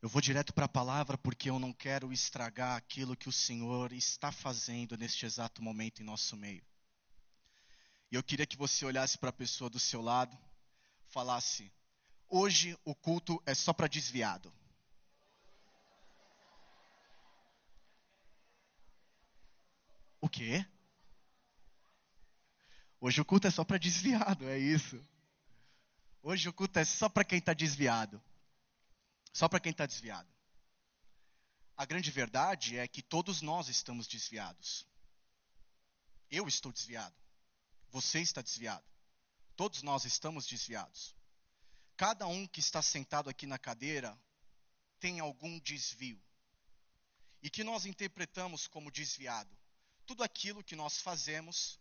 Eu vou direto para a palavra porque eu não quero estragar aquilo que o Senhor está fazendo neste exato momento em nosso meio. E eu queria que você olhasse para a pessoa do seu lado, falasse: hoje o culto é só para desviado. O quê? Hoje o culto é só para desviado, é isso. Hoje o culto é só para quem está desviado. Só para quem está desviado. A grande verdade é que todos nós estamos desviados. Eu estou desviado. Você está desviado. Todos nós estamos desviados. Cada um que está sentado aqui na cadeira tem algum desvio. E que nós interpretamos como desviado tudo aquilo que nós fazemos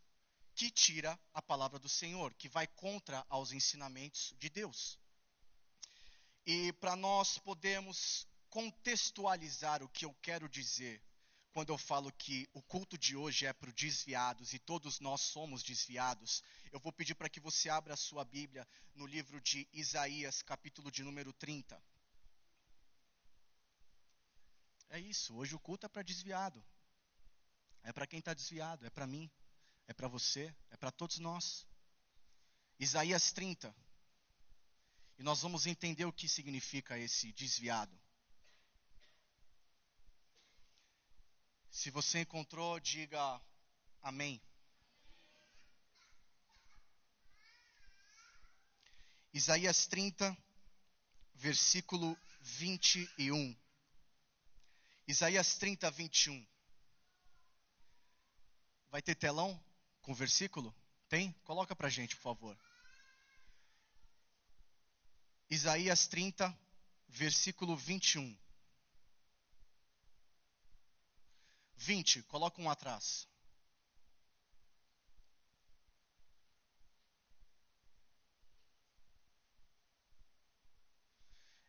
que tira a palavra do Senhor, que vai contra aos ensinamentos de Deus. E para nós podermos contextualizar o que eu quero dizer quando eu falo que o culto de hoje é para os desviados e todos nós somos desviados, eu vou pedir para que você abra a sua Bíblia no livro de Isaías, capítulo de número 30. É isso, hoje o culto é para desviado. É para quem está desviado, é para mim é para você, é para todos nós. Isaías 30. E nós vamos entender o que significa esse desviado. Se você encontrou, diga amém. Isaías 30, versículo 21. Isaías 30, 21. Vai ter telão? com versículo? Tem? Coloca para a gente, por favor. Isaías 30, versículo 21. 20, coloca um atrás.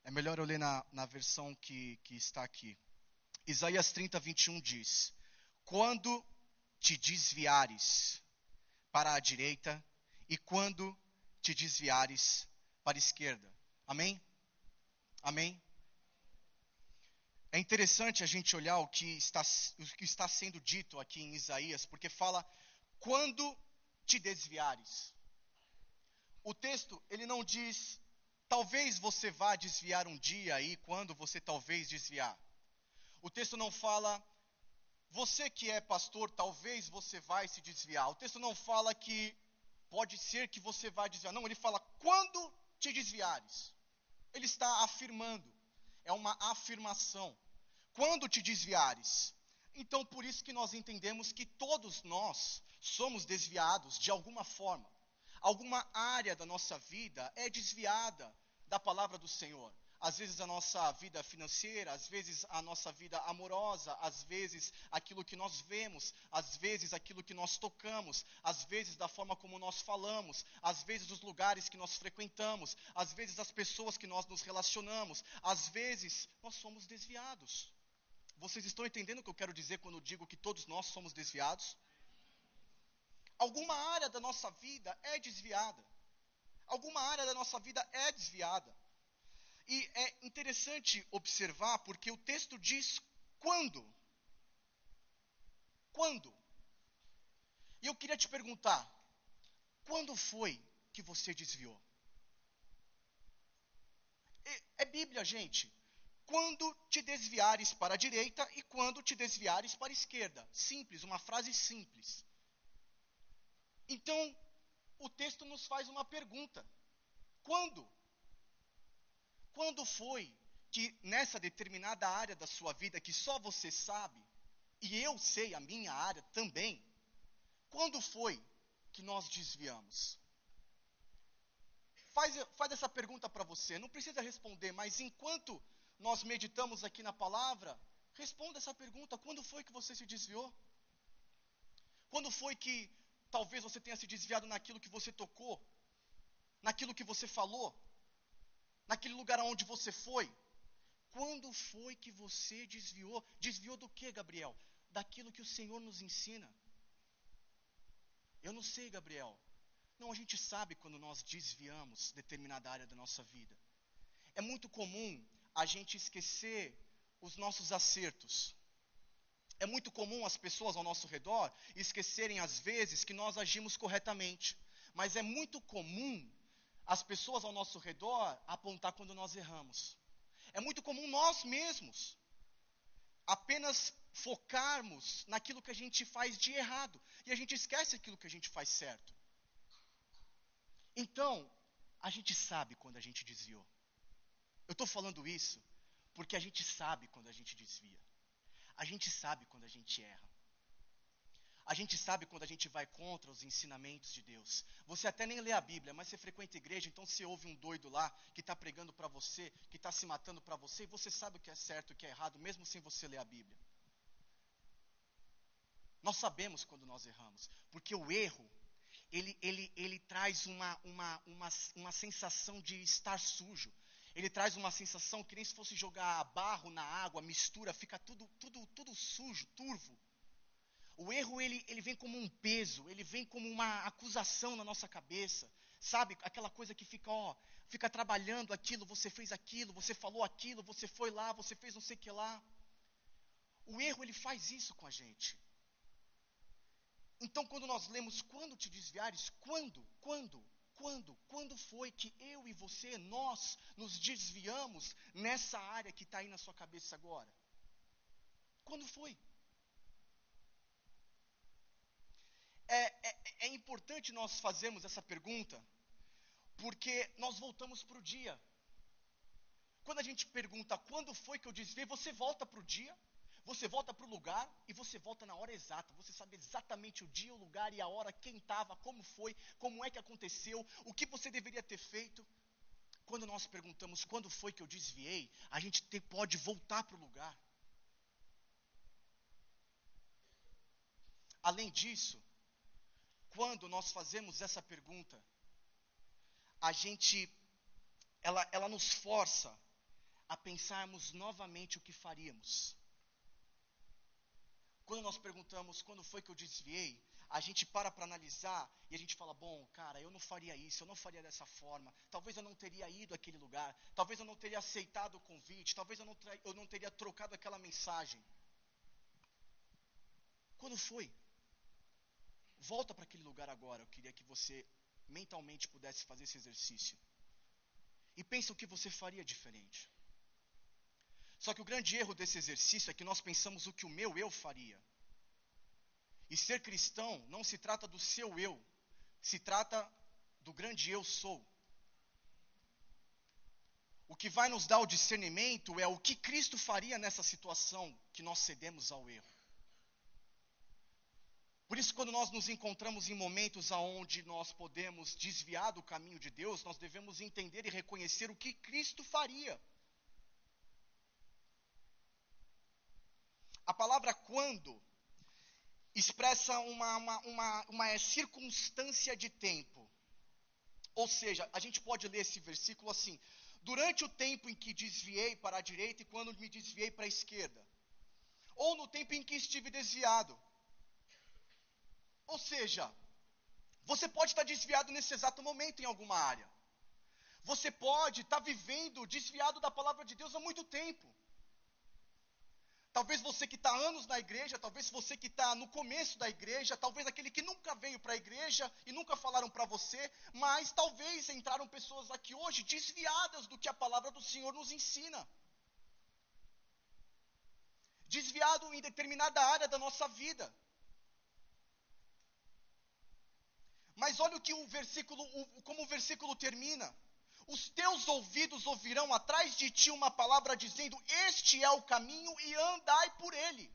É melhor eu ler na, na versão que, que está aqui. Isaías 30, 21 diz: Quando te desviares para a direita e quando te desviares para a esquerda. Amém? Amém? É interessante a gente olhar o que está, o que está sendo dito aqui em Isaías, porque fala quando te desviares. O texto, ele não diz talvez você vá desviar um dia aí, quando você talvez desviar. O texto não fala você que é pastor, talvez você vai se desviar. O texto não fala que pode ser que você vai desviar. Não, ele fala quando te desviares. Ele está afirmando. É uma afirmação. Quando te desviares. Então, por isso que nós entendemos que todos nós somos desviados de alguma forma. Alguma área da nossa vida é desviada da palavra do Senhor às vezes a nossa vida financeira, às vezes a nossa vida amorosa, às vezes aquilo que nós vemos, às vezes aquilo que nós tocamos, às vezes da forma como nós falamos, às vezes os lugares que nós frequentamos, às vezes as pessoas que nós nos relacionamos, às vezes nós somos desviados. Vocês estão entendendo o que eu quero dizer quando digo que todos nós somos desviados? Alguma área da nossa vida é desviada. Alguma área da nossa vida é desviada. E é interessante observar porque o texto diz quando. Quando? E eu queria te perguntar: quando foi que você desviou? É, é Bíblia, gente. Quando te desviares para a direita e quando te desviares para a esquerda. Simples, uma frase simples. Então, o texto nos faz uma pergunta: quando? Quando foi que nessa determinada área da sua vida que só você sabe, e eu sei a minha área também, quando foi que nós desviamos? Faz, faz essa pergunta para você, não precisa responder, mas enquanto nós meditamos aqui na palavra, responda essa pergunta: quando foi que você se desviou? Quando foi que talvez você tenha se desviado naquilo que você tocou, naquilo que você falou, naquele lugar aonde você foi? Quando foi que você desviou? Desviou do que, Gabriel? Daquilo que o Senhor nos ensina. Eu não sei, Gabriel. Não, a gente sabe quando nós desviamos determinada área da nossa vida. É muito comum a gente esquecer os nossos acertos. É muito comum as pessoas ao nosso redor esquecerem, às vezes, que nós agimos corretamente. Mas é muito comum as pessoas ao nosso redor apontar quando nós erramos. É muito comum nós mesmos apenas focarmos naquilo que a gente faz de errado e a gente esquece aquilo que a gente faz certo. Então, a gente sabe quando a gente desviou. Eu estou falando isso porque a gente sabe quando a gente desvia. A gente sabe quando a gente erra. A gente sabe quando a gente vai contra os ensinamentos de Deus. Você até nem lê a Bíblia, mas você frequenta a igreja, então você ouve um doido lá que está pregando para você, que está se matando para você, e você sabe o que é certo e o que é errado, mesmo sem você ler a Bíblia. Nós sabemos quando nós erramos, porque o erro, ele, ele, ele traz uma, uma, uma, uma sensação de estar sujo. Ele traz uma sensação que nem se fosse jogar barro na água, mistura, fica tudo, tudo, tudo sujo, turvo. O erro ele, ele vem como um peso, ele vem como uma acusação na nossa cabeça, sabe? Aquela coisa que fica, ó, fica trabalhando aquilo, você fez aquilo, você falou aquilo, você foi lá, você fez não sei o que lá. O erro ele faz isso com a gente. Então, quando nós lemos quando te desviares, quando, quando, quando, quando foi que eu e você, nós, nos desviamos nessa área que está aí na sua cabeça agora? Quando foi? É, é, é importante nós fazermos essa pergunta, porque nós voltamos para o dia. Quando a gente pergunta quando foi que eu desviei, você volta para o dia, você volta para o lugar e você volta na hora exata. Você sabe exatamente o dia, o lugar e a hora, quem estava, como foi, como é que aconteceu, o que você deveria ter feito. Quando nós perguntamos quando foi que eu desviei, a gente te, pode voltar para o lugar. Além disso, quando nós fazemos essa pergunta, a gente, ela, ela nos força a pensarmos novamente o que faríamos. Quando nós perguntamos quando foi que eu desviei, a gente para para analisar e a gente fala: bom, cara, eu não faria isso, eu não faria dessa forma, talvez eu não teria ido àquele lugar, talvez eu não teria aceitado o convite, talvez eu não, eu não teria trocado aquela mensagem. Quando foi? Volta para aquele lugar agora. Eu queria que você mentalmente pudesse fazer esse exercício. E pensa o que você faria diferente. Só que o grande erro desse exercício é que nós pensamos o que o meu eu faria. E ser cristão não se trata do seu eu, se trata do grande eu sou. O que vai nos dar o discernimento é o que Cristo faria nessa situação que nós cedemos ao erro. Por isso, quando nós nos encontramos em momentos onde nós podemos desviar do caminho de Deus, nós devemos entender e reconhecer o que Cristo faria. A palavra quando expressa uma, uma, uma, uma circunstância de tempo. Ou seja, a gente pode ler esse versículo assim: durante o tempo em que desviei para a direita e quando me desviei para a esquerda, ou no tempo em que estive desviado ou seja, você pode estar desviado nesse exato momento em alguma área. Você pode estar vivendo desviado da palavra de Deus há muito tempo. Talvez você que está anos na igreja, talvez você que está no começo da igreja, talvez aquele que nunca veio para a igreja e nunca falaram para você, mas talvez entraram pessoas aqui hoje desviadas do que a palavra do Senhor nos ensina. Desviado em determinada área da nossa vida. Mas olha o que o versículo, o, como o versículo termina. Os teus ouvidos ouvirão atrás de ti uma palavra dizendo: Este é o caminho e andai por ele.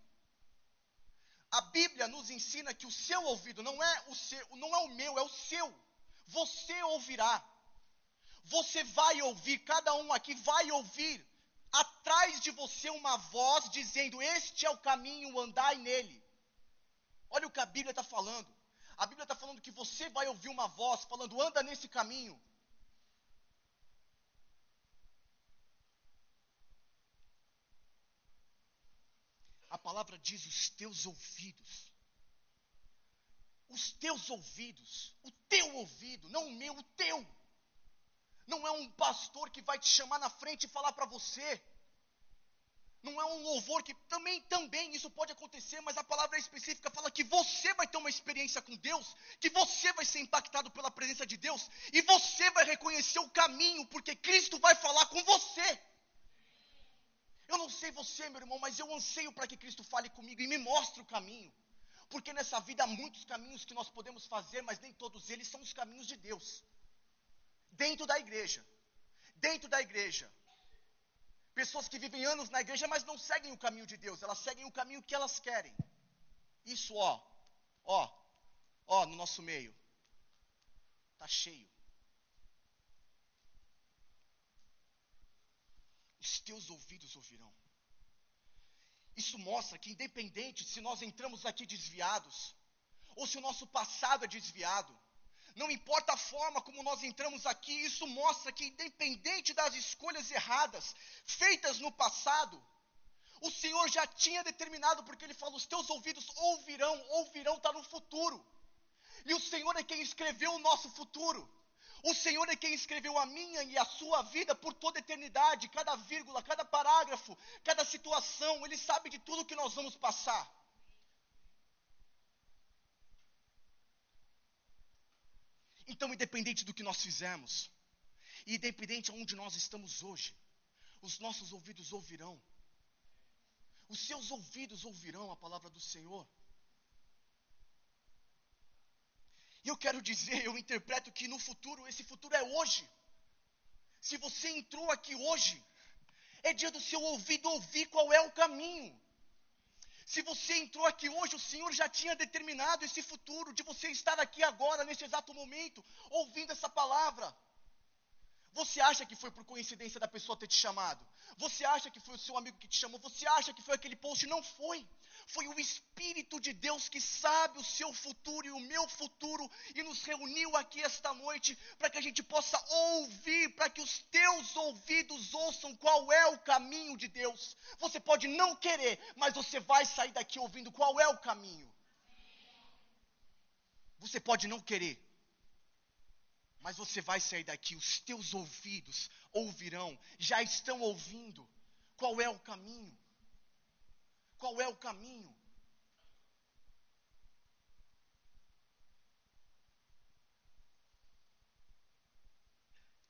A Bíblia nos ensina que o seu ouvido não é o seu, não é o meu, é o seu. Você ouvirá. Você vai ouvir, cada um aqui vai ouvir atrás de você uma voz dizendo: Este é o caminho, andai nele. Olha o que a Bíblia está falando. A Bíblia está falando que você vai ouvir uma voz falando: anda nesse caminho. A palavra diz os teus ouvidos. Os teus ouvidos, o teu ouvido, não o meu, o teu. Não é um pastor que vai te chamar na frente e falar para você. Não é um louvor que também, também isso pode acontecer, mas a palavra específica fala que você vai ter uma experiência com Deus, que você vai ser impactado pela presença de Deus e você vai reconhecer o caminho, porque Cristo vai falar com você. Eu não sei você, meu irmão, mas eu anseio para que Cristo fale comigo e me mostre o caminho. Porque nessa vida há muitos caminhos que nós podemos fazer, mas nem todos eles são os caminhos de Deus. Dentro da igreja. Dentro da igreja. Pessoas que vivem anos na igreja, mas não seguem o caminho de Deus, elas seguem o caminho que elas querem. Isso, ó, ó, ó, no nosso meio. Tá cheio. Os teus ouvidos ouvirão. Isso mostra que, independente se nós entramos aqui desviados, ou se o nosso passado é desviado, não importa a forma como nós entramos aqui, isso mostra que, independente das escolhas erradas feitas no passado, o Senhor já tinha determinado, porque Ele falou: os teus ouvidos ouvirão, ouvirão, está no futuro. E o Senhor é quem escreveu o nosso futuro. O Senhor é quem escreveu a minha e a sua vida por toda eternidade, cada vírgula, cada parágrafo, cada situação, Ele sabe de tudo que nós vamos passar. Então, independente do que nós fizemos, independente aonde nós estamos hoje, os nossos ouvidos ouvirão. Os seus ouvidos ouvirão a palavra do Senhor. E eu quero dizer, eu interpreto que no futuro, esse futuro é hoje. Se você entrou aqui hoje, é dia do seu ouvido ouvir qual é o caminho. Se você entrou aqui hoje, o Senhor já tinha determinado esse futuro de você estar aqui agora, neste exato momento, ouvindo essa palavra. Você acha que foi por coincidência da pessoa ter te chamado? Você acha que foi o seu amigo que te chamou? Você acha que foi aquele post? Não foi. Foi o Espírito de Deus que sabe o seu futuro e o meu futuro e nos reuniu aqui esta noite para que a gente possa ouvir, para que os teus ouvidos ouçam qual é o caminho de Deus. Você pode não querer, mas você vai sair daqui ouvindo qual é o caminho. Você pode não querer, mas você vai sair daqui, os teus ouvidos ouvirão, já estão ouvindo qual é o caminho. Qual é o caminho?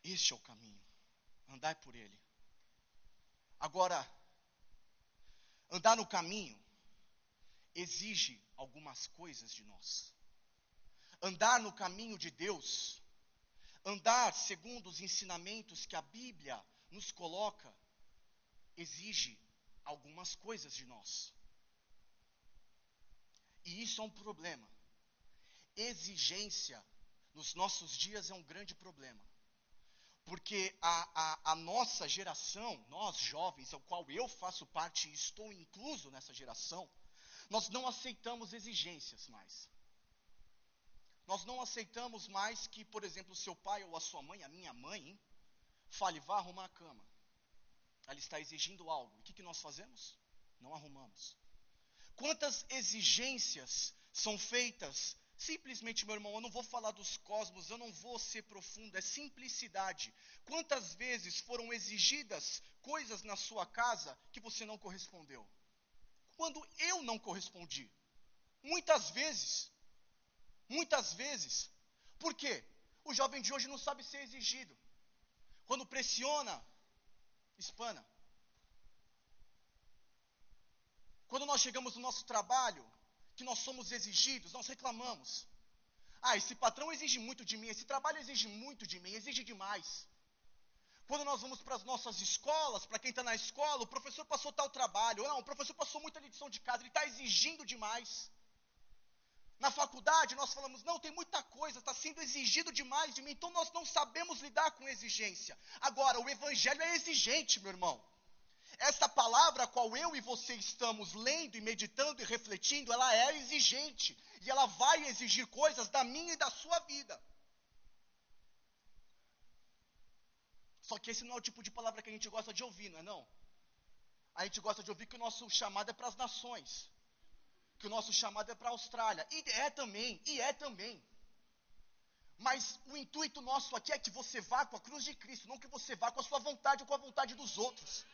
Este é o caminho. Andai por ele. Agora, andar no caminho exige algumas coisas de nós. Andar no caminho de Deus, andar segundo os ensinamentos que a Bíblia nos coloca, exige algumas coisas de nós. E isso é um problema. Exigência nos nossos dias é um grande problema. Porque a, a, a, nossa geração, nós jovens, ao qual eu faço parte e estou incluso nessa geração, nós não aceitamos exigências mais. Nós não aceitamos mais que, por exemplo, o seu pai ou a sua mãe, a minha mãe, hein, fale, vá arrumar a cama ela está exigindo algo. O que, que nós fazemos? Não arrumamos. Quantas exigências são feitas? Simplesmente, meu irmão, eu não vou falar dos cosmos, eu não vou ser profundo, é simplicidade. Quantas vezes foram exigidas coisas na sua casa que você não correspondeu? Quando eu não correspondi. Muitas vezes. Muitas vezes. Por quê? O jovem de hoje não sabe ser exigido. Quando pressiona hispana. Quando nós chegamos no nosso trabalho, que nós somos exigidos, nós reclamamos. Ah, esse patrão exige muito de mim, esse trabalho exige muito de mim, exige demais. Quando nós vamos para as nossas escolas, para quem está na escola, o professor passou tal trabalho. Não, o professor passou muita lição de casa, ele está exigindo demais. Na faculdade, nós falamos, não, tem muita coisa, está sendo exigido demais de mim, então nós não sabemos lidar com exigência. Agora, o Evangelho é exigente, meu irmão. Essa palavra a qual eu e você estamos lendo e meditando e refletindo, ela é exigente. E ela vai exigir coisas da minha e da sua vida. Só que esse não é o tipo de palavra que a gente gosta de ouvir, não é não? A gente gosta de ouvir que o nosso chamado é para as nações que o nosso chamado é para a Austrália. E é também, e é também. Mas o intuito nosso aqui é que você vá com a cruz de Cristo, não que você vá com a sua vontade ou com a vontade dos outros.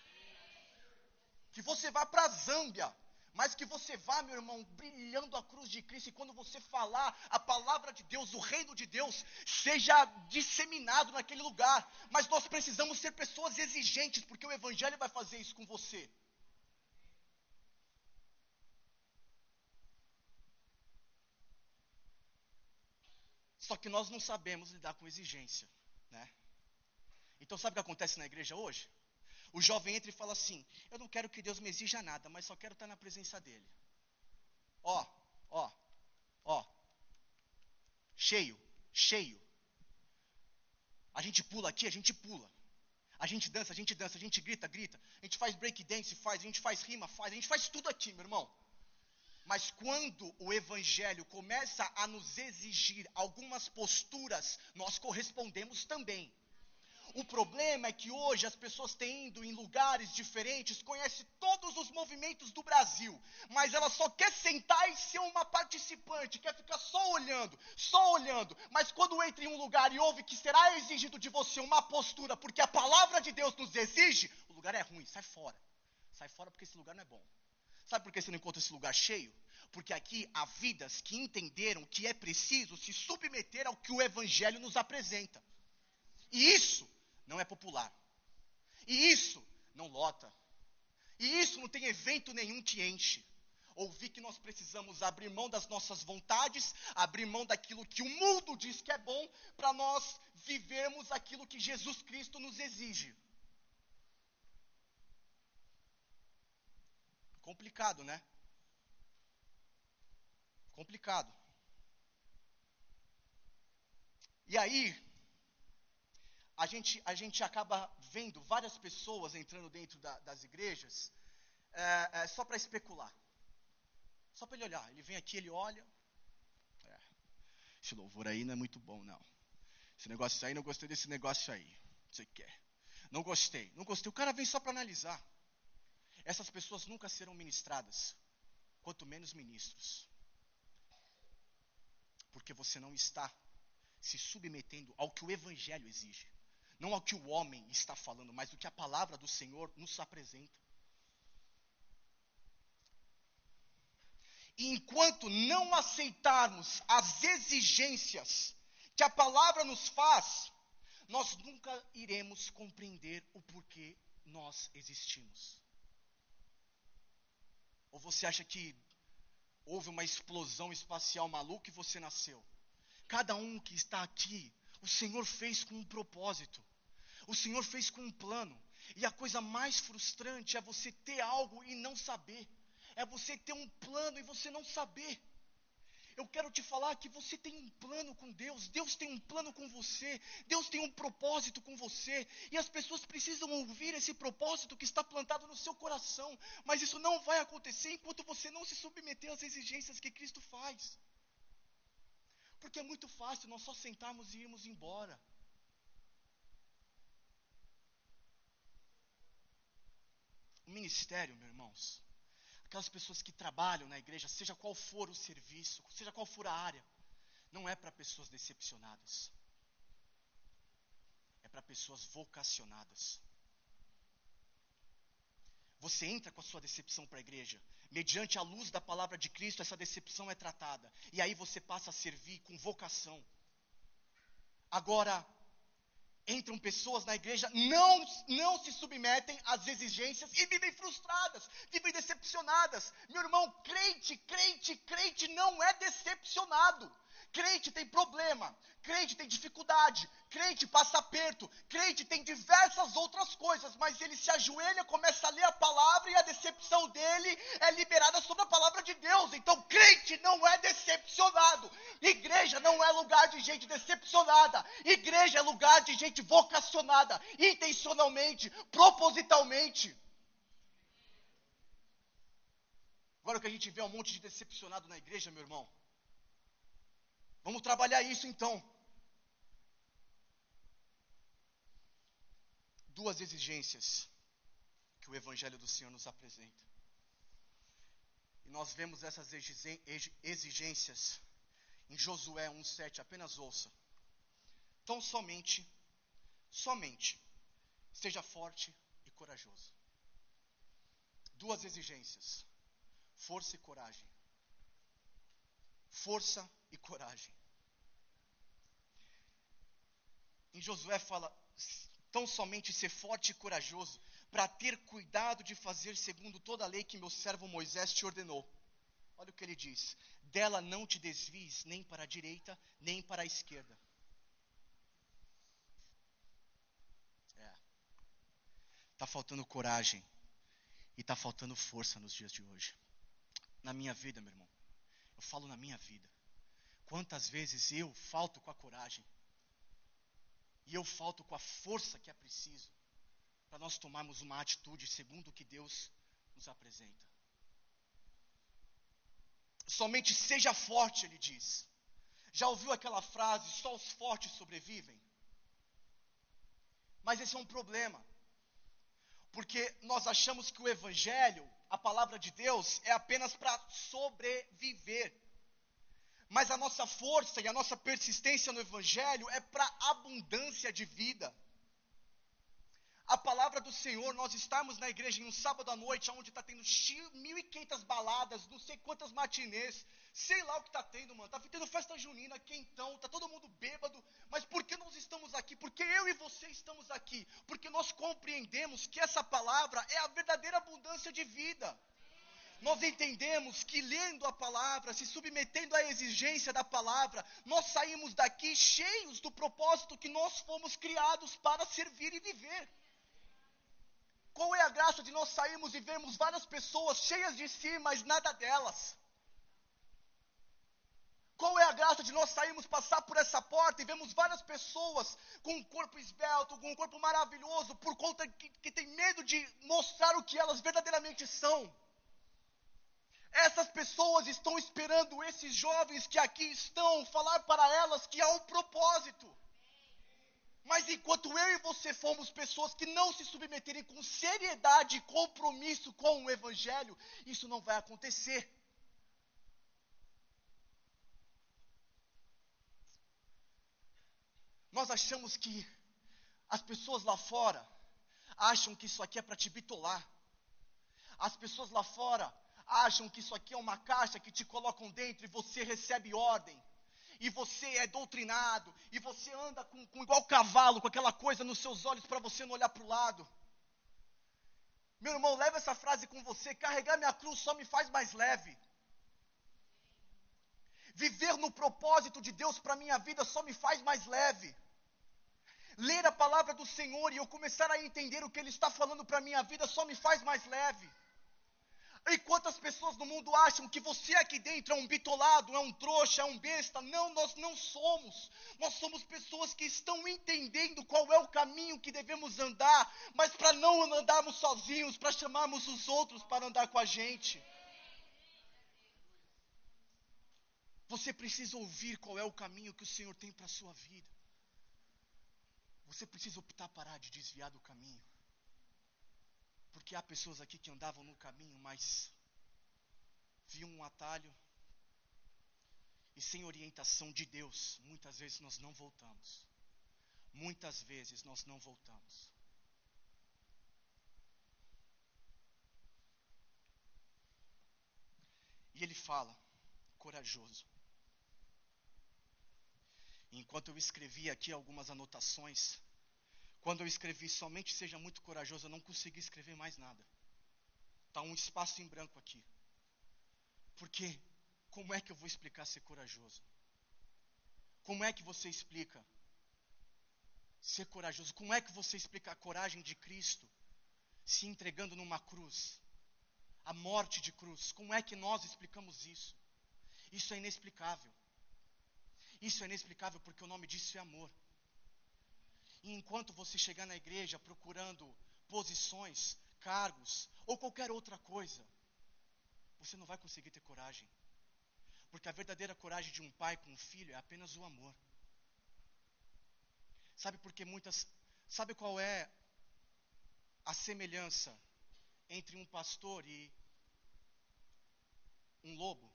Que você vá para a Zâmbia, mas que você vá, meu irmão, brilhando a cruz de Cristo, e quando você falar a palavra de Deus, o reino de Deus, seja disseminado naquele lugar. Mas nós precisamos ser pessoas exigentes, porque o Evangelho vai fazer isso com você. Só que nós não sabemos lidar com exigência, né? Então sabe o que acontece na igreja hoje? O jovem entra e fala assim: Eu não quero que Deus me exija nada, mas só quero estar na presença dele. Ó, ó, ó. Cheio, cheio. A gente pula aqui, a gente pula. A gente dança, a gente dança, a gente grita, grita. A gente faz break dance, faz, a gente faz rima, faz, a gente faz tudo aqui, meu irmão. Mas quando o evangelho começa a nos exigir algumas posturas, nós correspondemos também. O problema é que hoje as pessoas têm ido em lugares diferentes, conhecem todos os movimentos do Brasil, mas ela só quer sentar e ser uma participante, quer ficar só olhando, só olhando. Mas quando entra em um lugar e ouve que será exigido de você uma postura, porque a palavra de Deus nos exige, o lugar é ruim, sai fora. Sai fora porque esse lugar não é bom. Sabe por que você não encontra esse lugar cheio? Porque aqui há vidas que entenderam que é preciso se submeter ao que o Evangelho nos apresenta. E isso não é popular. E isso não lota. E isso não tem evento nenhum que enche. Ouvir que nós precisamos abrir mão das nossas vontades, abrir mão daquilo que o mundo diz que é bom, para nós vivermos aquilo que Jesus Cristo nos exige. Complicado, né? Complicado. E aí, a gente, a gente acaba vendo várias pessoas entrando dentro da, das igrejas é, é, só para especular. Só para ele olhar. Ele vem aqui, ele olha. É, esse louvor aí não é muito bom, não. Esse negócio aí, não gostei desse negócio aí. Você quer? Não gostei. Não gostei. O cara vem só para analisar. Essas pessoas nunca serão ministradas, quanto menos ministros. Porque você não está se submetendo ao que o Evangelho exige. Não ao que o homem está falando, mas o que a palavra do Senhor nos apresenta. E enquanto não aceitarmos as exigências que a palavra nos faz, nós nunca iremos compreender o porquê nós existimos. Ou você acha que houve uma explosão espacial maluca e você nasceu? Cada um que está aqui, o Senhor fez com um propósito. O Senhor fez com um plano. E a coisa mais frustrante é você ter algo e não saber. É você ter um plano e você não saber eu quero te falar que você tem um plano com Deus, Deus tem um plano com você, Deus tem um propósito com você, e as pessoas precisam ouvir esse propósito que está plantado no seu coração, mas isso não vai acontecer enquanto você não se submeter às exigências que Cristo faz. Porque é muito fácil nós só sentarmos e irmos embora. O ministério, meus irmãos, aquelas pessoas que trabalham na igreja, seja qual for o serviço, seja qual for a área, não é para pessoas decepcionadas. É para pessoas vocacionadas. Você entra com a sua decepção para a igreja, mediante a luz da palavra de Cristo, essa decepção é tratada, e aí você passa a servir com vocação. Agora, entram pessoas na igreja, não, não se submetem às exigências e vivem frustradas, vivem decepcionadas. Meu irmão, crente, crente, crente não é decepcionado. Crente tem problema, crente tem dificuldade, crente passa aperto, crente tem diversas outras coisas, mas ele se ajoelha, começa a ler a palavra e a decepção dele é liberada sobre a palavra de Deus. Então, crente não é decepcionado. Igreja não é lugar de gente decepcionada. Igreja é lugar de gente vocacionada, intencionalmente, propositalmente. Agora o que a gente vê é um monte de decepcionado na igreja, meu irmão. Vamos trabalhar isso então. Duas exigências que o Evangelho do Senhor nos apresenta. E nós vemos essas exigências em Josué 1,7. Apenas ouça. Então somente, somente, seja forte e corajoso. Duas exigências: força e coragem. Força e coragem. Em Josué fala: tão somente ser forte e corajoso, para ter cuidado de fazer segundo toda a lei que meu servo Moisés te ordenou. Olha o que ele diz: dela não te desvies nem para a direita, nem para a esquerda. É. Tá faltando coragem e tá faltando força nos dias de hoje. Na minha vida, meu irmão. Eu falo na minha vida. Quantas vezes eu falto com a coragem e eu falto com a força que é preciso para nós tomarmos uma atitude segundo o que Deus nos apresenta. Somente seja forte, ele diz. Já ouviu aquela frase: só os fortes sobrevivem? Mas esse é um problema, porque nós achamos que o Evangelho, a palavra de Deus, é apenas para sobreviver. Mas a nossa força e a nossa persistência no Evangelho é para abundância de vida a palavra do Senhor, nós estamos na igreja em um sábado à noite, onde está tendo mil e quinhentas baladas, não sei quantas matinês, sei lá o que está tendo, mano. Está tendo festa junina, quentão, está todo mundo bêbado. Mas por que nós estamos aqui? Porque eu e você estamos aqui. Porque nós compreendemos que essa palavra é a verdadeira abundância de vida. Nós entendemos que lendo a palavra, se submetendo à exigência da palavra, nós saímos daqui cheios do propósito que nós fomos criados para servir e viver. Qual é a graça de nós sairmos e vermos várias pessoas cheias de si, mas nada delas? Qual é a graça de nós sairmos passar por essa porta e vemos várias pessoas com um corpo esbelto, com um corpo maravilhoso, por conta que, que tem medo de mostrar o que elas verdadeiramente são? Essas pessoas estão esperando esses jovens que aqui estão falar para elas que há um propósito. Mas enquanto eu e você fomos pessoas que não se submeterem com seriedade e compromisso com o Evangelho, isso não vai acontecer. Nós achamos que as pessoas lá fora acham que isso aqui é para te bitolar. As pessoas lá fora acham que isso aqui é uma caixa que te colocam dentro e você recebe ordem e você é doutrinado, e você anda com, com igual cavalo, com aquela coisa nos seus olhos para você não olhar para o lado. Meu irmão, leva essa frase com você: carregar minha cruz só me faz mais leve. Viver no propósito de Deus para minha vida só me faz mais leve. Ler a palavra do Senhor e eu começar a entender o que Ele está falando para minha vida só me faz mais leve. E quantas pessoas no mundo acham que você aqui dentro é um bitolado, é um trouxa, é um besta? Não, nós não somos. Nós somos pessoas que estão entendendo qual é o caminho que devemos andar, mas para não andarmos sozinhos, para chamarmos os outros para andar com a gente. Você precisa ouvir qual é o caminho que o Senhor tem para a sua vida. Você precisa optar parar de desviar do caminho. Porque há pessoas aqui que andavam no caminho, mas viam um atalho e sem orientação de Deus, muitas vezes nós não voltamos. Muitas vezes nós não voltamos. E ele fala, corajoso. Enquanto eu escrevia aqui algumas anotações, quando eu escrevi somente seja muito corajoso, eu não consegui escrever mais nada. Está um espaço em branco aqui. Porque como é que eu vou explicar ser corajoso? Como é que você explica ser corajoso? Como é que você explica a coragem de Cristo se entregando numa cruz? A morte de cruz. Como é que nós explicamos isso? Isso é inexplicável. Isso é inexplicável porque o nome disso é amor. E enquanto você chegar na igreja procurando posições, cargos ou qualquer outra coisa, você não vai conseguir ter coragem. Porque a verdadeira coragem de um pai com um filho é apenas o amor. Sabe por que muitas. Sabe qual é a semelhança entre um pastor e um lobo?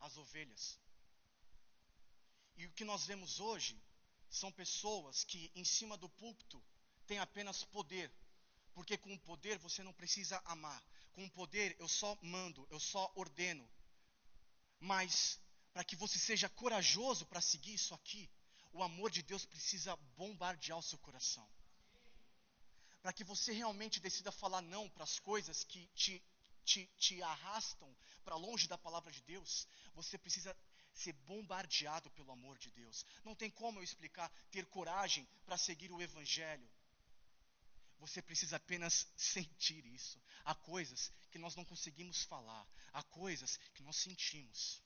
As ovelhas. E o que nós vemos hoje são pessoas que em cima do púlpito têm apenas poder, porque com o poder você não precisa amar. Com o poder eu só mando, eu só ordeno. Mas para que você seja corajoso para seguir isso aqui, o amor de Deus precisa bombardear o seu coração. Para que você realmente decida falar não para as coisas que te, te, te arrastam para longe da palavra de Deus, você precisa ser bombardeado pelo amor de Deus. Não tem como eu explicar ter coragem para seguir o Evangelho. Você precisa apenas sentir isso. Há coisas que nós não conseguimos falar, há coisas que nós sentimos.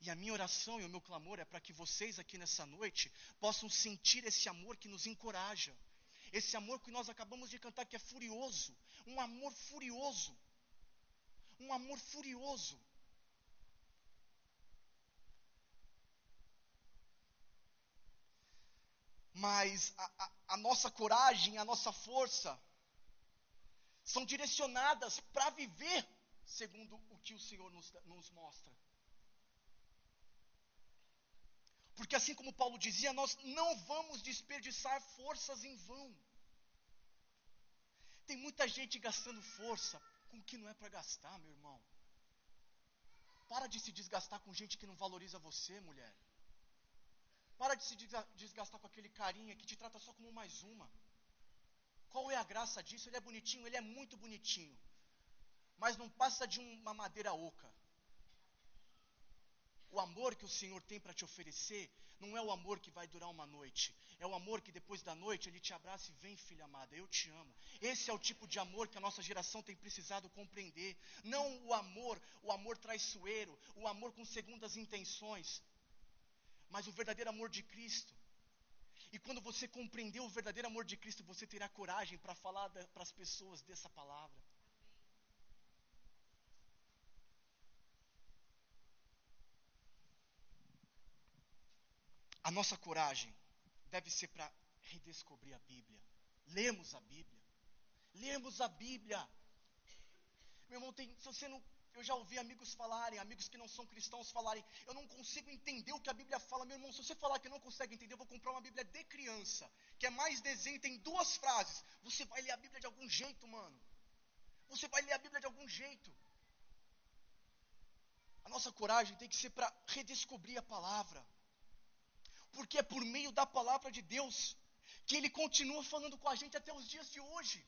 E a minha oração e o meu clamor é para que vocês aqui nessa noite possam sentir esse amor que nos encoraja. Esse amor que nós acabamos de cantar que é furioso, um amor furioso. Um amor furioso. Mas a, a, a nossa coragem, a nossa força são direcionadas para viver segundo o que o Senhor nos, nos mostra. Porque assim como Paulo dizia, nós não vamos desperdiçar forças em vão. Tem muita gente gastando força com o que não é para gastar, meu irmão. Para de se desgastar com gente que não valoriza você, mulher. Para de se desgastar com aquele carinha que te trata só como mais uma. Qual é a graça disso? Ele é bonitinho, ele é muito bonitinho. Mas não passa de uma madeira oca. O amor que o Senhor tem para te oferecer não é o amor que vai durar uma noite. É o amor que depois da noite ele te abraça e vem, filha amada, eu te amo. Esse é o tipo de amor que a nossa geração tem precisado compreender. Não o amor, o amor traiçoeiro, o amor com segundas intenções mas o verdadeiro amor de Cristo. E quando você compreender o verdadeiro amor de Cristo, você terá coragem para falar para as pessoas dessa palavra. A nossa coragem deve ser para redescobrir a Bíblia. Lemos a Bíblia. Lemos a Bíblia. Meu irmão, tem, se você não eu já ouvi amigos falarem, amigos que não são cristãos falarem, eu não consigo entender o que a Bíblia fala. Meu irmão, se você falar que não consegue entender, eu vou comprar uma Bíblia de criança, que é mais desenho, tem duas frases. Você vai ler a Bíblia de algum jeito, mano. Você vai ler a Bíblia de algum jeito. A nossa coragem tem que ser para redescobrir a palavra. Porque é por meio da palavra de Deus que Ele continua falando com a gente até os dias de hoje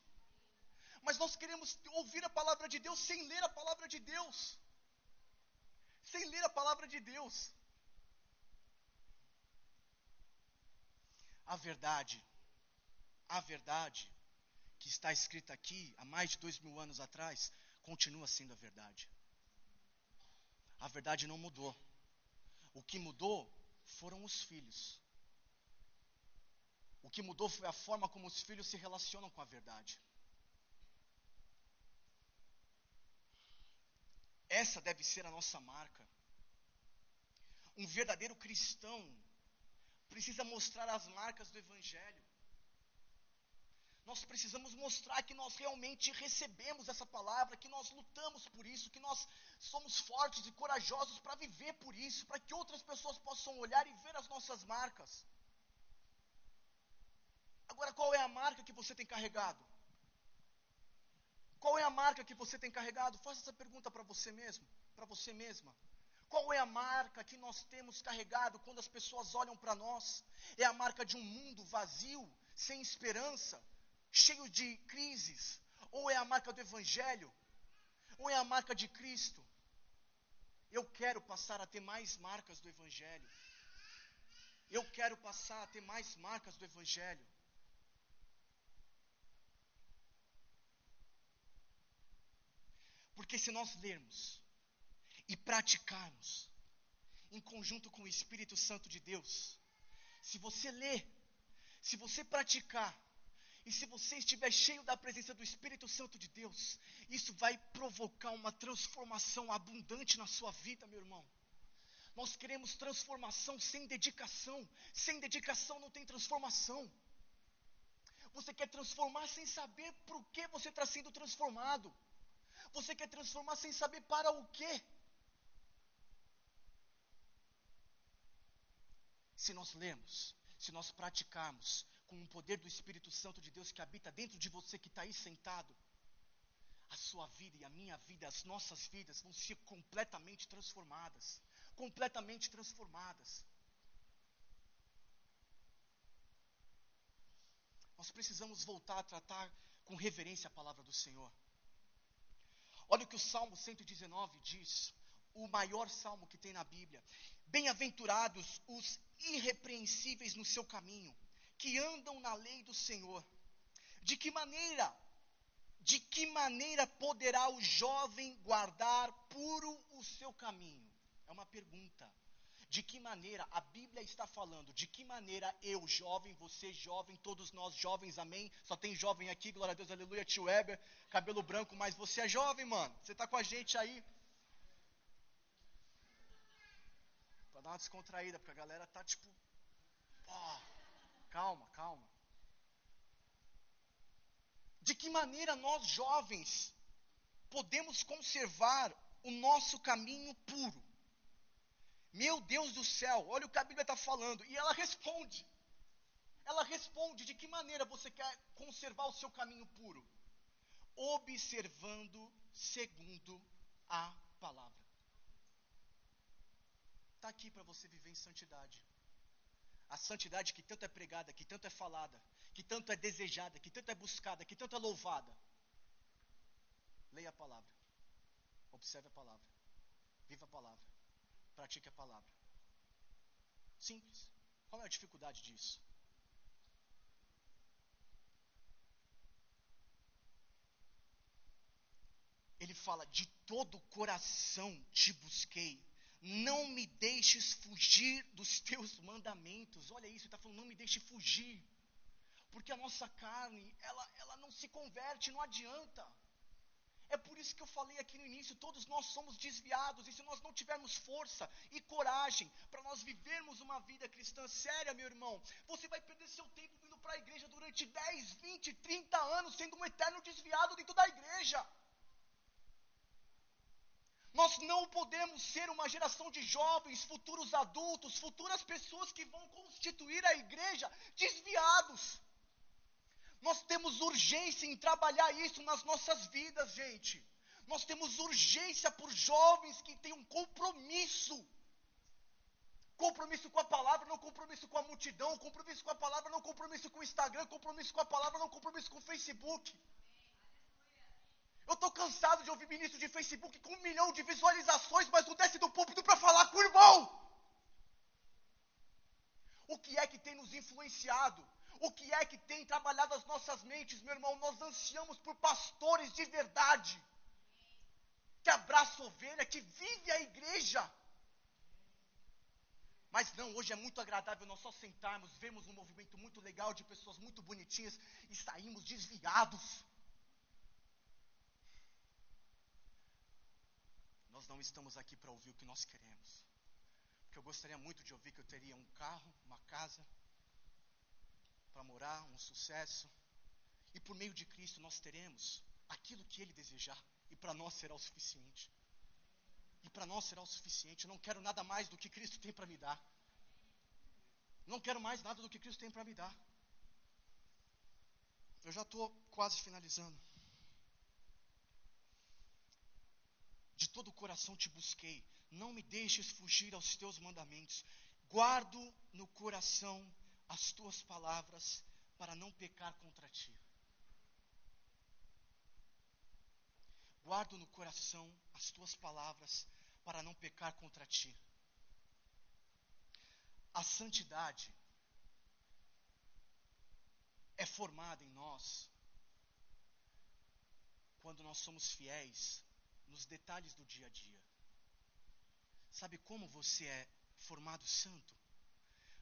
mas nós queremos ouvir a palavra de Deus sem ler a palavra de Deus. Sem ler a palavra de Deus. A verdade, a verdade que está escrita aqui há mais de dois mil anos atrás, continua sendo a verdade. A verdade não mudou. O que mudou foram os filhos. O que mudou foi a forma como os filhos se relacionam com a verdade. Essa deve ser a nossa marca. Um verdadeiro cristão precisa mostrar as marcas do Evangelho. Nós precisamos mostrar que nós realmente recebemos essa palavra, que nós lutamos por isso, que nós somos fortes e corajosos para viver por isso, para que outras pessoas possam olhar e ver as nossas marcas. Agora, qual é a marca que você tem carregado? Qual é a marca que você tem carregado? Faça essa pergunta para você mesmo, para você mesma. Qual é a marca que nós temos carregado quando as pessoas olham para nós? É a marca de um mundo vazio, sem esperança, cheio de crises? Ou é a marca do Evangelho? Ou é a marca de Cristo? Eu quero passar a ter mais marcas do Evangelho. Eu quero passar a ter mais marcas do Evangelho. Porque se nós lermos e praticarmos em conjunto com o Espírito Santo de Deus, se você ler, se você praticar, e se você estiver cheio da presença do Espírito Santo de Deus, isso vai provocar uma transformação abundante na sua vida, meu irmão. Nós queremos transformação sem dedicação. Sem dedicação não tem transformação. Você quer transformar sem saber por que você está sendo transformado. Você quer transformar sem saber para o quê? Se nós lemos, se nós praticarmos com o poder do Espírito Santo de Deus que habita dentro de você que está aí sentado, a sua vida e a minha vida, as nossas vidas vão ser completamente transformadas. Completamente transformadas. Nós precisamos voltar a tratar com reverência a palavra do Senhor. Olha o que o Salmo 119 diz, o maior salmo que tem na Bíblia. Bem-aventurados os irrepreensíveis no seu caminho, que andam na lei do Senhor. De que maneira, de que maneira poderá o jovem guardar puro o seu caminho? É uma pergunta. De que maneira a Bíblia está falando? De que maneira eu, jovem, você, jovem, todos nós jovens, amém? Só tem jovem aqui, glória a Deus, aleluia, tio Weber, cabelo branco, mas você é jovem, mano. Você está com a gente aí. Para dar uma descontraída, porque a galera tá tipo. Calma, calma. De que maneira nós, jovens, podemos conservar o nosso caminho puro? Meu Deus do céu, olha o que a Bíblia está falando. E ela responde. Ela responde de que maneira você quer conservar o seu caminho puro? Observando segundo a palavra. Está aqui para você viver em santidade. A santidade que tanto é pregada, que tanto é falada, que tanto é desejada, que tanto é buscada, que tanto é louvada. Leia a palavra. Observe a palavra. Viva a palavra pratique a palavra. Simples. Qual é a dificuldade disso? Ele fala: De todo o coração te busquei, não me deixes fugir dos teus mandamentos. Olha isso, ele está falando: não me deixe fugir. Porque a nossa carne, ela, ela não se converte, não adianta. É por isso que eu falei aqui no início, todos nós somos desviados, e se nós não tivermos força e coragem para nós vivermos uma vida cristã séria, meu irmão, você vai perder seu tempo vindo para a igreja durante 10, 20, 30 anos, sendo um eterno desviado dentro da igreja. Nós não podemos ser uma geração de jovens, futuros adultos, futuras pessoas que vão constituir a igreja desviados. Nós temos urgência em trabalhar isso nas nossas vidas, gente. Nós temos urgência por jovens que têm um compromisso. Compromisso com a palavra, não compromisso com a multidão, compromisso com a palavra, não compromisso com o Instagram, compromisso com a palavra, não compromisso com o Facebook. Eu estou cansado de ouvir ministro de Facebook com um milhão de visualizações, mas não desce do púlpito para falar com o irmão. O que é que tem nos influenciado? O que é que tem trabalhado as nossas mentes, meu irmão? Nós ansiamos por pastores de verdade, que abraça a ovelha, que vive a igreja. Mas não, hoje é muito agradável nós só sentarmos, vemos um movimento muito legal de pessoas muito bonitinhas e saímos desviados. Nós não estamos aqui para ouvir o que nós queremos. Porque eu gostaria muito de ouvir que eu teria um carro, uma casa, morar, um sucesso. E por meio de Cristo nós teremos aquilo que Ele desejar. E para nós será o suficiente. E para nós será o suficiente. Eu não quero nada mais do que Cristo tem para me dar. Não quero mais nada do que Cristo tem para me dar. Eu já estou quase finalizando. De todo o coração te busquei. Não me deixes fugir aos teus mandamentos. Guardo no coração as tuas palavras para não pecar contra ti. Guardo no coração as tuas palavras para não pecar contra ti. A santidade é formada em nós quando nós somos fiéis nos detalhes do dia a dia. Sabe como você é formado santo?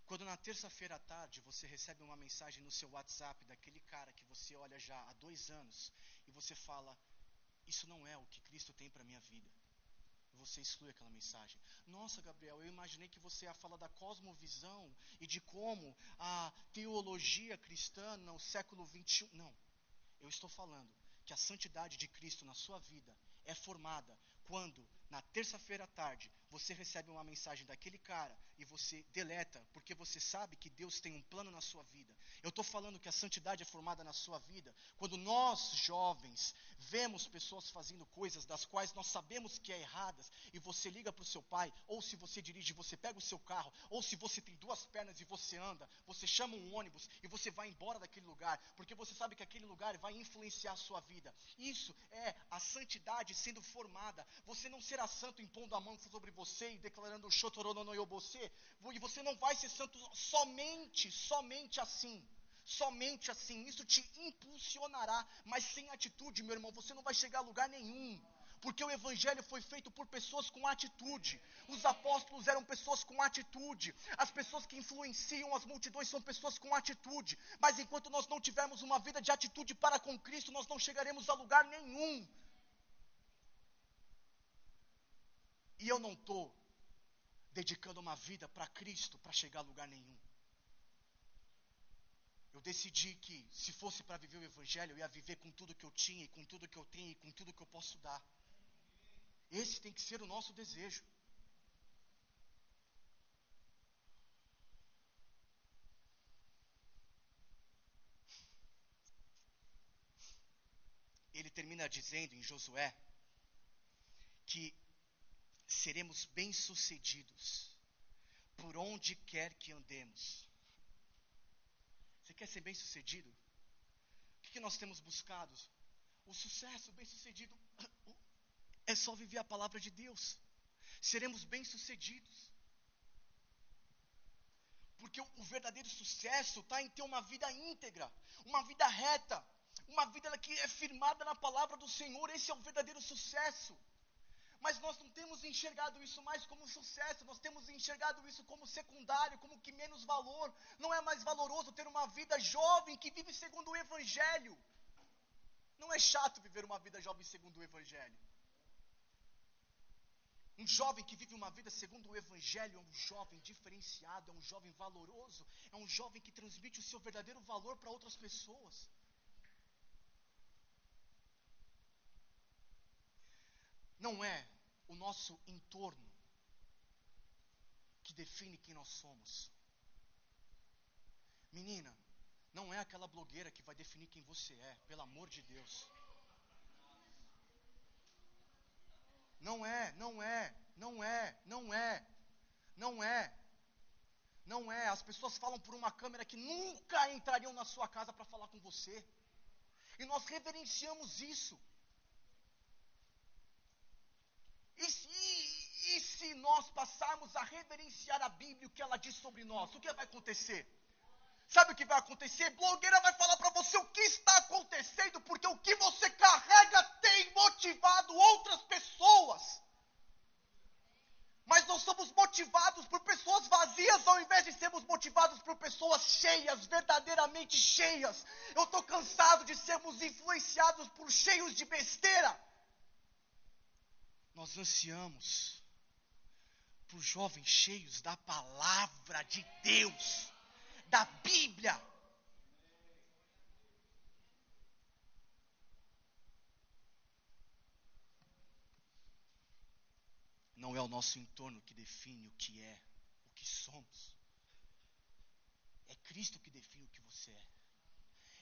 Quando na terça-feira à tarde você recebe uma mensagem no seu WhatsApp daquele cara que você olha já há dois anos e você fala: Isso não é o que Cristo tem para a minha vida. Você exclui aquela mensagem. Nossa, Gabriel, eu imaginei que você ia falar da cosmovisão e de como a teologia cristã no século 21. Não. Eu estou falando que a santidade de Cristo na sua vida é formada quando na terça-feira à tarde você recebe uma mensagem daquele cara e você deleta, porque você sabe que Deus tem um plano na sua vida. Eu estou falando que a santidade é formada na sua vida. Quando nós, jovens, vemos pessoas fazendo coisas das quais nós sabemos que é erradas, e você liga para o seu pai, ou se você dirige, você pega o seu carro, ou se você tem duas pernas e você anda, você chama um ônibus e você vai embora daquele lugar, porque você sabe que aquele lugar vai influenciar a sua vida. Isso é a santidade sendo formada. Você não será santo impondo a mão sobre você e declarando você, e você não vai ser santo somente, somente assim. Somente assim, isso te impulsionará, mas sem atitude, meu irmão, você não vai chegar a lugar nenhum. Porque o evangelho foi feito por pessoas com atitude. Os apóstolos eram pessoas com atitude. As pessoas que influenciam as multidões são pessoas com atitude. Mas enquanto nós não tivermos uma vida de atitude para com Cristo, nós não chegaremos a lugar nenhum. E eu não estou dedicando uma vida para Cristo para chegar a lugar nenhum. Eu decidi que, se fosse para viver o Evangelho, eu ia viver com tudo que eu tinha, e com tudo que eu tenho, e com tudo que eu posso dar. Esse tem que ser o nosso desejo. Ele termina dizendo em Josué que seremos bem-sucedidos por onde quer que andemos quer ser bem sucedido? O que, que nós temos buscado? O sucesso, bem sucedido, é só viver a palavra de Deus. Seremos bem sucedidos. Porque o, o verdadeiro sucesso está em ter uma vida íntegra, uma vida reta, uma vida que é firmada na palavra do Senhor. Esse é o verdadeiro sucesso. Mas nós não temos enxergado isso mais como sucesso, nós temos enxergado isso como secundário, como que menos valor. Não é mais valoroso ter uma vida jovem que vive segundo o Evangelho. Não é chato viver uma vida jovem segundo o Evangelho. Um jovem que vive uma vida segundo o Evangelho é um jovem diferenciado, é um jovem valoroso, é um jovem que transmite o seu verdadeiro valor para outras pessoas. Não é o nosso entorno que define quem nós somos. Menina, não é aquela blogueira que vai definir quem você é, pelo amor de Deus. Não é, não é, não é, não é, não é. Não é. As pessoas falam por uma câmera que nunca entrariam na sua casa para falar com você. E nós reverenciamos isso. E se, e se nós passarmos a reverenciar a Bíblia, o que ela diz sobre nós, o que vai acontecer? Sabe o que vai acontecer? Blogueira vai falar para você o que está acontecendo, porque o que você carrega tem motivado outras pessoas. Mas nós somos motivados por pessoas vazias ao invés de sermos motivados por pessoas cheias, verdadeiramente cheias. Eu estou cansado de sermos influenciados por cheios de besteira. Nós ansiamos por jovens cheios da palavra de Deus, da Bíblia. Não é o nosso entorno que define o que é, o que somos. É Cristo que define o que você é.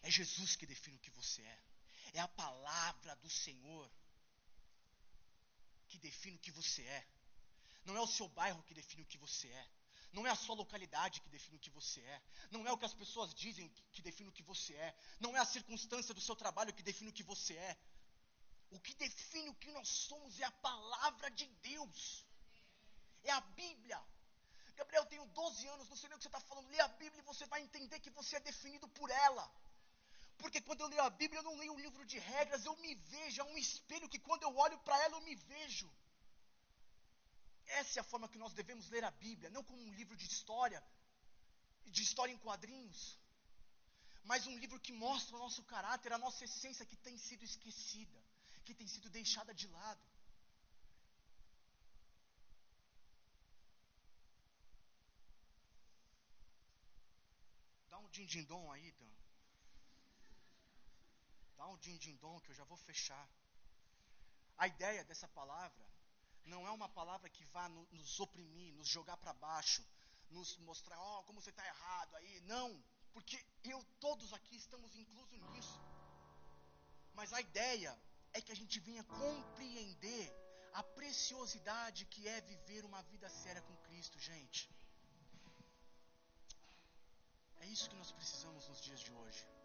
É Jesus que define o que você é. É a palavra do Senhor que define o que você é. Não é o seu bairro que define o que você é. Não é a sua localidade que define o que você é. Não é o que as pessoas dizem que define o que você é. Não é a circunstância do seu trabalho que define o que você é. O que define o que nós somos é a palavra de Deus. É a Bíblia. Gabriel, eu tenho 12 anos, não sei nem o que você está falando. Lê a Bíblia e você vai entender que você é definido por ela. Porque quando eu leio a Bíblia, eu não leio um livro de regras, eu me vejo, é um espelho que quando eu olho para ela, eu me vejo. Essa é a forma que nós devemos ler a Bíblia, não como um livro de história, de história em quadrinhos, mas um livro que mostra o nosso caráter, a nossa essência que tem sido esquecida, que tem sido deixada de lado. Dá um din-din-dom aí, então. Dá um din-din-dom que eu já vou fechar. A ideia dessa palavra não é uma palavra que vá no, nos oprimir, nos jogar para baixo, nos mostrar, ó, oh, como você está errado aí. Não, porque eu, todos aqui estamos inclusos nisso. Mas a ideia é que a gente venha compreender a preciosidade que é viver uma vida séria com Cristo, gente. É isso que nós precisamos nos dias de hoje.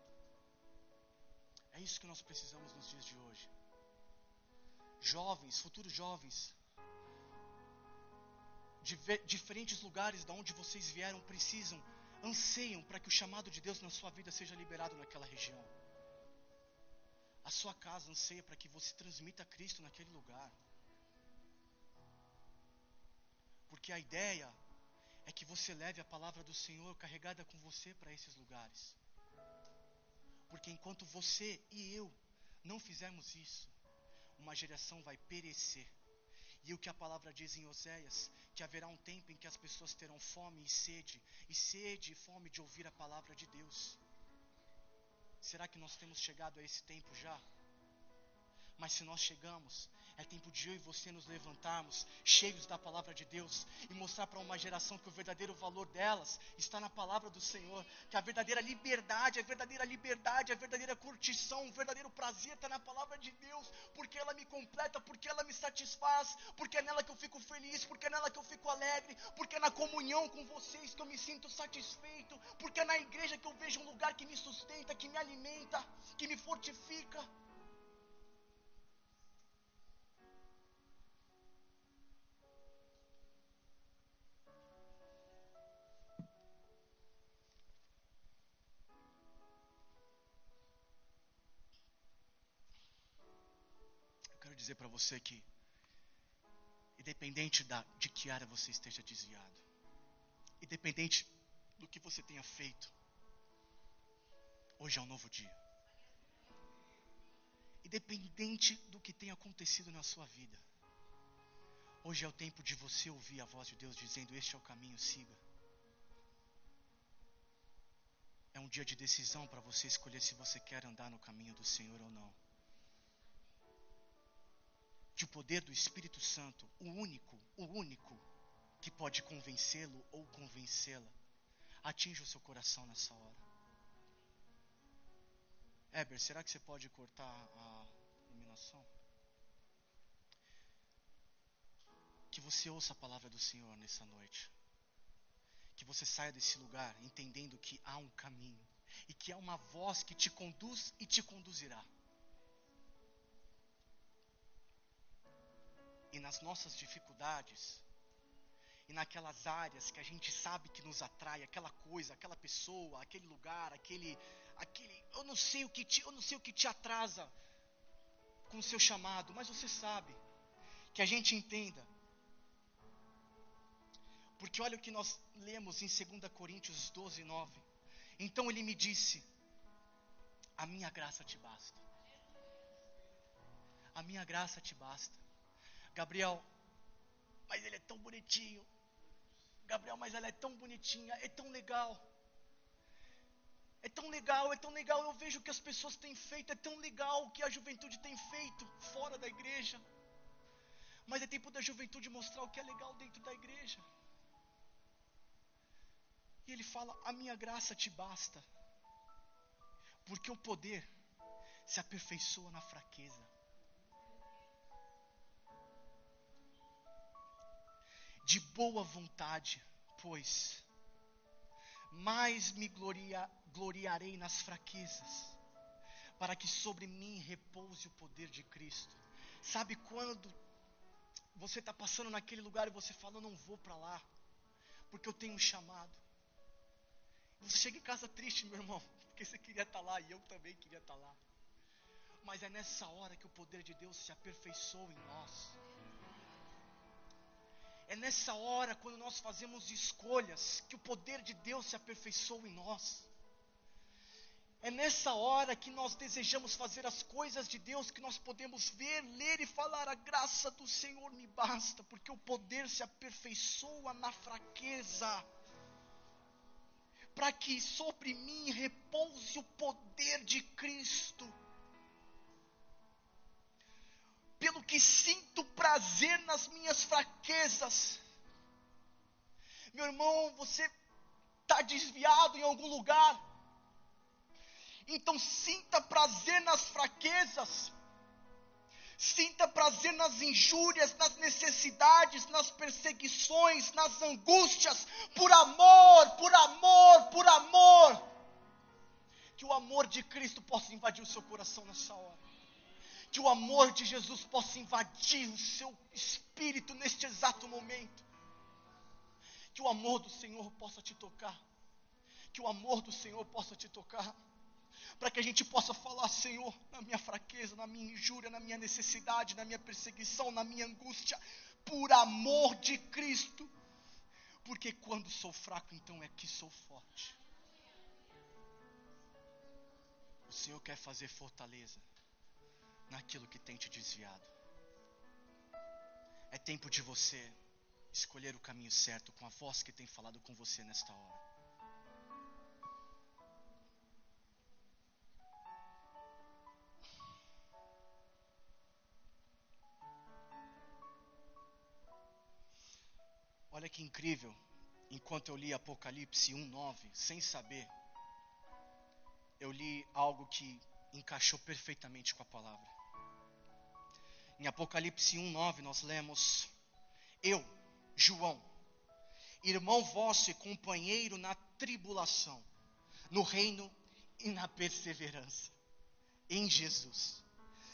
É isso que nós precisamos nos dias de hoje. Jovens, futuros jovens, de diferentes lugares da onde vocês vieram precisam, anseiam para que o chamado de Deus na sua vida seja liberado naquela região. A sua casa anseia para que você transmita Cristo naquele lugar. Porque a ideia é que você leve a palavra do Senhor carregada com você para esses lugares. Porque enquanto você e eu não fizermos isso, uma geração vai perecer. E o que a palavra diz em Oséias, que haverá um tempo em que as pessoas terão fome e sede, e sede e fome de ouvir a palavra de Deus. Será que nós temos chegado a esse tempo já? Mas se nós chegamos, é tempo de eu e você nos levantarmos, cheios da palavra de Deus, e mostrar para uma geração que o verdadeiro valor delas está na palavra do Senhor, que a verdadeira liberdade, a verdadeira liberdade, a verdadeira curtição, o verdadeiro prazer está na palavra de Deus, porque ela me completa, porque ela me satisfaz, porque é nela que eu fico feliz, porque é nela que eu fico alegre, porque é na comunhão com vocês que eu me sinto satisfeito, porque é na igreja que eu vejo um lugar que me sustenta, que me alimenta, que me fortifica. Dizer para você que, independente da, de que área você esteja desviado, independente do que você tenha feito, hoje é um novo dia. Independente do que tenha acontecido na sua vida, hoje é o tempo de você ouvir a voz de Deus dizendo: Este é o caminho, siga. É um dia de decisão para você escolher se você quer andar no caminho do Senhor ou não de poder do Espírito Santo, o único, o único que pode convencê-lo ou convencê-la, atinja o seu coração nessa hora. Eber, será que você pode cortar a iluminação? Que você ouça a palavra do Senhor nessa noite. Que você saia desse lugar entendendo que há um caminho e que há uma voz que te conduz e te conduzirá. E nas nossas dificuldades, e naquelas áreas que a gente sabe que nos atrai, aquela coisa, aquela pessoa, aquele lugar, aquele, aquele, eu não sei o que te, eu não sei o que te atrasa com o seu chamado, mas você sabe que a gente entenda. Porque olha o que nós lemos em 2 Coríntios 12, 9. Então ele me disse: A minha graça te basta. A minha graça te basta. Gabriel, mas ele é tão bonitinho. Gabriel, mas ela é tão bonitinha, é tão legal. É tão legal, é tão legal. Eu vejo o que as pessoas têm feito, é tão legal o que a juventude tem feito fora da igreja. Mas é tempo da juventude mostrar o que é legal dentro da igreja. E ele fala: A minha graça te basta, porque o poder se aperfeiçoa na fraqueza. De boa vontade, pois mais me gloria, gloriarei nas fraquezas, para que sobre mim repouse o poder de Cristo. Sabe quando você está passando naquele lugar e você fala, eu não vou para lá, porque eu tenho um chamado. Você chega em casa triste, meu irmão, porque você queria estar tá lá e eu também queria estar tá lá. Mas é nessa hora que o poder de Deus se aperfeiçoa em nós. É nessa hora, quando nós fazemos escolhas, que o poder de Deus se aperfeiçoa em nós. É nessa hora que nós desejamos fazer as coisas de Deus, que nós podemos ver, ler e falar: a graça do Senhor me basta, porque o poder se aperfeiçoa na fraqueza, para que sobre mim repouse o poder de Cristo. Que sinto prazer nas minhas fraquezas. Meu irmão, você está desviado em algum lugar. Então sinta prazer nas fraquezas. Sinta prazer nas injúrias, nas necessidades, nas perseguições, nas angústias, por amor, por amor, por amor. Que o amor de Cristo possa invadir o seu coração nessa hora. Que o amor de Jesus possa invadir o seu espírito neste exato momento. Que o amor do Senhor possa te tocar. Que o amor do Senhor possa te tocar para que a gente possa falar, Senhor, na minha fraqueza, na minha injúria, na minha necessidade, na minha perseguição, na minha angústia, por amor de Cristo. Porque quando sou fraco, então é que sou forte. O Senhor quer fazer fortaleza naquilo que tem te desviado. É tempo de você escolher o caminho certo com a voz que tem falado com você nesta hora. Olha que incrível. Enquanto eu li Apocalipse 1:9, sem saber, eu li algo que encaixou perfeitamente com a palavra. Em Apocalipse 1:9 nós lemos: Eu, João, irmão vosso e companheiro na tribulação, no reino e na perseverança, em Jesus.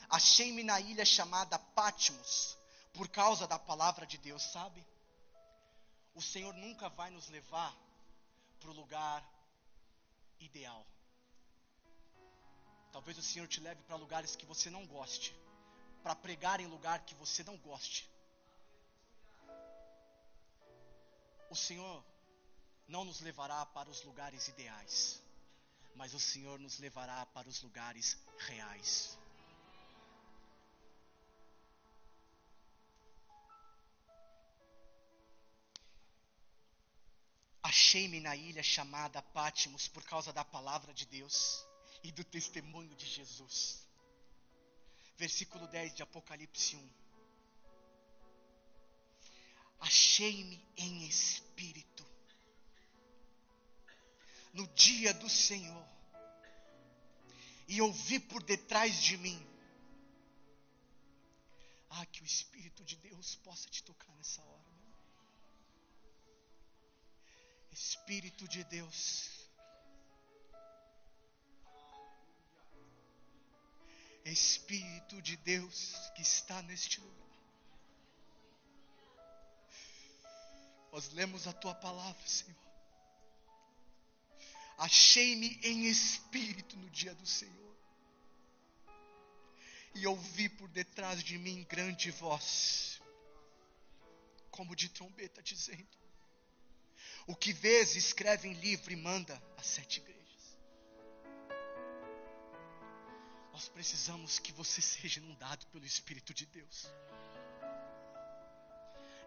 Achei-me na ilha chamada Patmos, por causa da palavra de Deus, sabe? o Senhor nunca vai nos levar para o lugar ideal. Talvez o Senhor te leve para lugares que você não goste, para pregar em lugar que você não goste. O Senhor não nos levará para os lugares ideais, mas o Senhor nos levará para os lugares reais. Achei-me na ilha chamada Pátimos por causa da palavra de Deus e do testemunho de Jesus. Versículo 10 de Apocalipse 1. Achei-me em espírito no dia do Senhor e ouvi por detrás de mim. Ah, que o Espírito de Deus possa te tocar nessa hora. Espírito de Deus. Espírito de Deus que está neste lugar. Nós lemos a tua palavra, Senhor. Achei-me em espírito no dia do Senhor. E ouvi por detrás de mim grande voz, como de trombeta, dizendo: o que vês, escreve em livro e manda às sete igrejas. Nós precisamos que você seja inundado pelo Espírito de Deus.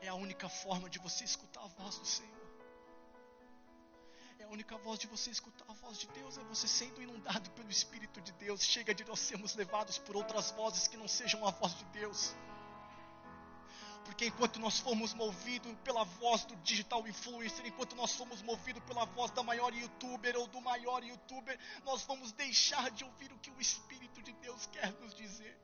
É a única forma de você escutar a voz do Senhor. É a única voz de você escutar a voz de Deus. É você sendo inundado pelo Espírito de Deus. Chega de nós sermos levados por outras vozes que não sejam a voz de Deus. Porque enquanto nós formos movidos pela voz do digital influencer, enquanto nós somos movidos pela voz da maior youtuber ou do maior youtuber, nós vamos deixar de ouvir o que o Espírito de Deus quer nos dizer.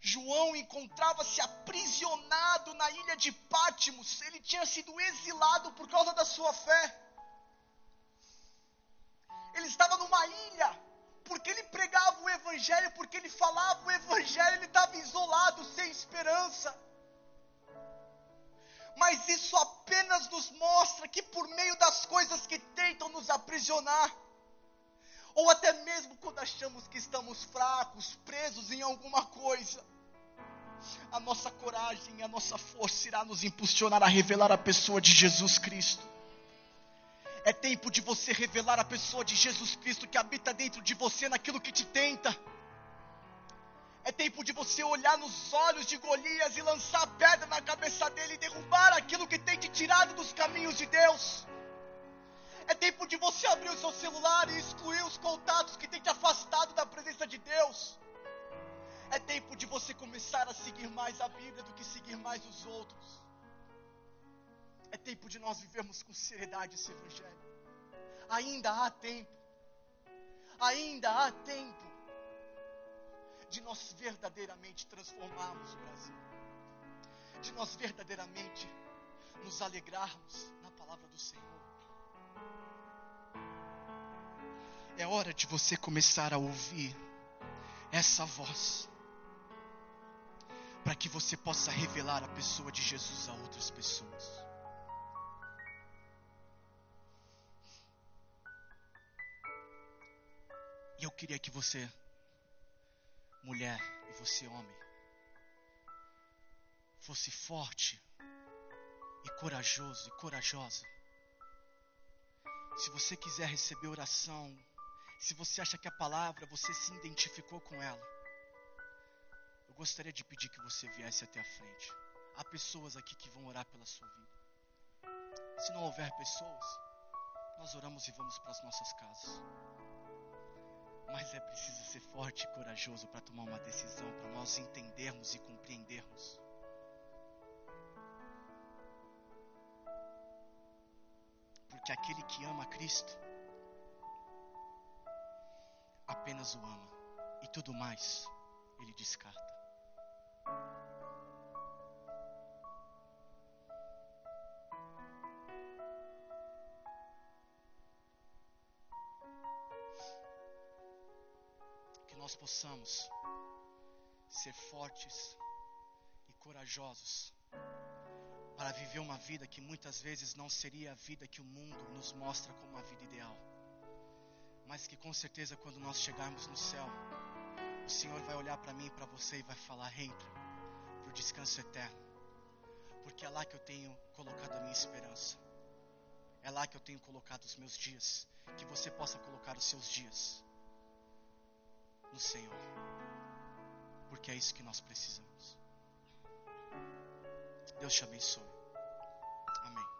João encontrava-se aprisionado na ilha de Pátimos, ele tinha sido exilado por causa da sua fé. Ele estava numa ilha porque ele pregava o Evangelho, porque ele falava o Evangelho, ele estava isolado, sem esperança. Mas isso apenas nos mostra que por meio das coisas que tentam nos aprisionar, ou até mesmo quando achamos que estamos fracos, presos em alguma coisa, a nossa coragem, a nossa força irá nos impulsionar a revelar a pessoa de Jesus Cristo. É tempo de você revelar a pessoa de Jesus Cristo que habita dentro de você naquilo que te tenta. É tempo de você olhar nos olhos de Golias e lançar a pedra na cabeça dele e derrubar aquilo que tem te tirado dos caminhos de Deus. É tempo de você abrir o seu celular e excluir os contatos que tem te afastado da presença de Deus. É tempo de você começar a seguir mais a Bíblia do que seguir mais os outros nós vivermos com seriedade esse Evangelho. Ainda há tempo. Ainda há tempo de nós verdadeiramente transformarmos o Brasil. De nós verdadeiramente nos alegrarmos na palavra do Senhor. É hora de você começar a ouvir essa voz para que você possa revelar a pessoa de Jesus a outras pessoas. E eu queria que você, mulher, e você, homem, fosse forte e corajoso e corajosa. Se você quiser receber oração, se você acha que a palavra você se identificou com ela, eu gostaria de pedir que você viesse até a frente. Há pessoas aqui que vão orar pela sua vida. Se não houver pessoas, nós oramos e vamos para as nossas casas. Mas é preciso ser forte e corajoso para tomar uma decisão, para nós entendermos e compreendermos. Porque aquele que ama Cristo apenas o ama, e tudo mais ele descarta. Nós possamos ser fortes e corajosos para viver uma vida que muitas vezes não seria a vida que o mundo nos mostra como a vida ideal, mas que com certeza quando nós chegarmos no céu, o Senhor vai olhar para mim e para você e vai falar: entra para o descanso eterno, porque é lá que eu tenho colocado a minha esperança, é lá que eu tenho colocado os meus dias, que você possa colocar os seus dias no Senhor, porque é isso que nós precisamos. Deus te abençoe. Amém.